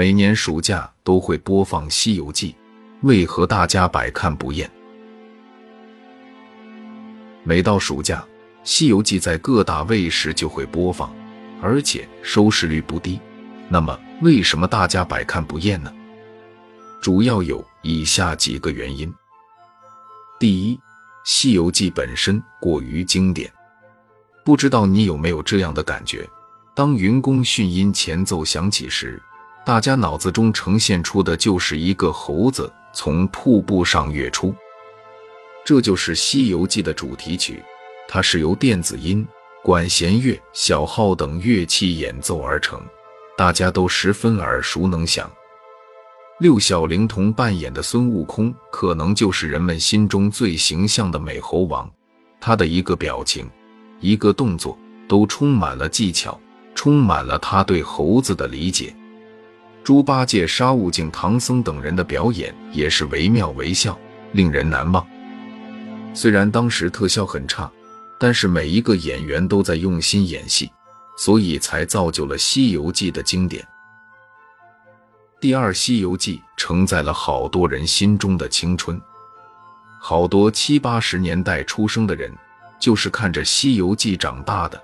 每年暑假都会播放《西游记》，为何大家百看不厌？每到暑假，《西游记》在各大卫视就会播放，而且收视率不低。那么，为什么大家百看不厌呢？主要有以下几个原因：第一，《西游记》本身过于经典。不知道你有没有这样的感觉？当云宫迅音前奏响起时，大家脑子中呈现出的就是一个猴子从瀑布上跃出。这就是《西游记》的主题曲，它是由电子音、管弦乐、小号等乐器演奏而成，大家都十分耳熟能详。六小龄童扮演的孙悟空，可能就是人们心中最形象的美猴王。他的一个表情、一个动作，都充满了技巧，充满了他对猴子的理解。猪八戒、沙悟净、唐僧等人的表演也是惟妙惟肖，令人难忘。虽然当时特效很差，但是每一个演员都在用心演戏，所以才造就了《西游记》的经典。第二，《西游记》承载了好多人心中的青春，好多七八十年代出生的人就是看着《西游记》长大的，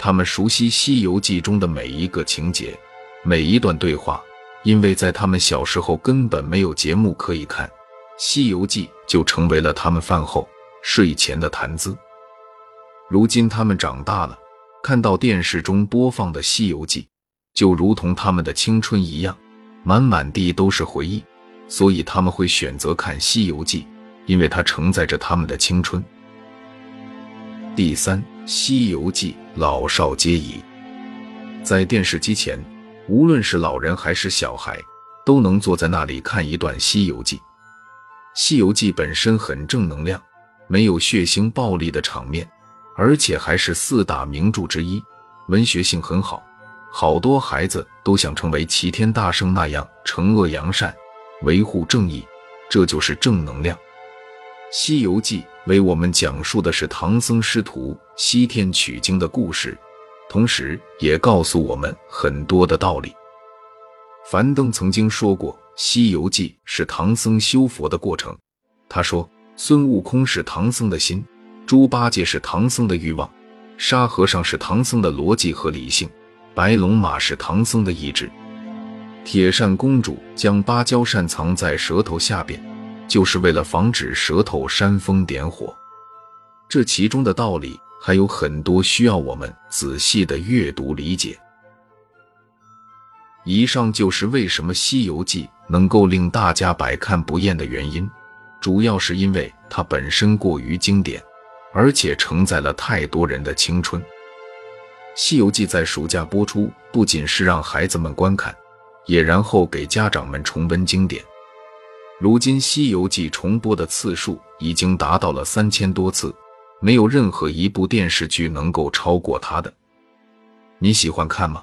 他们熟悉《西游记》中的每一个情节、每一段对话，因为在他们小时候根本没有节目可以看，《西游记》就成为了他们饭后。睡前的谈资。如今他们长大了，看到电视中播放的《西游记》，就如同他们的青春一样，满满地都是回忆，所以他们会选择看《西游记》，因为它承载着他们的青春。第三，《西游记》老少皆宜，在电视机前，无论是老人还是小孩，都能坐在那里看一段《西游记》。《西游记》本身很正能量。没有血腥暴力的场面，而且还是四大名著之一，文学性很好。好多孩子都想成为齐天大圣那样惩恶扬善、维护正义，这就是正能量。《西游记》为我们讲述的是唐僧师徒西天取经的故事，同时也告诉我们很多的道理。樊登曾经说过，《西游记》是唐僧修佛的过程。他说。孙悟空是唐僧的心，猪八戒是唐僧的欲望，沙和尚是唐僧的逻辑和理性，白龙马是唐僧的意志，铁扇公主将芭蕉扇藏在舌头下边，就是为了防止舌头煽风点火。这其中的道理还有很多，需要我们仔细的阅读理解。以上就是为什么《西游记》能够令大家百看不厌的原因。主要是因为它本身过于经典，而且承载了太多人的青春。《西游记》在暑假播出，不仅是让孩子们观看，也然后给家长们重温经典。如今，《西游记》重播的次数已经达到了三千多次，没有任何一部电视剧能够超过他的。你喜欢看吗？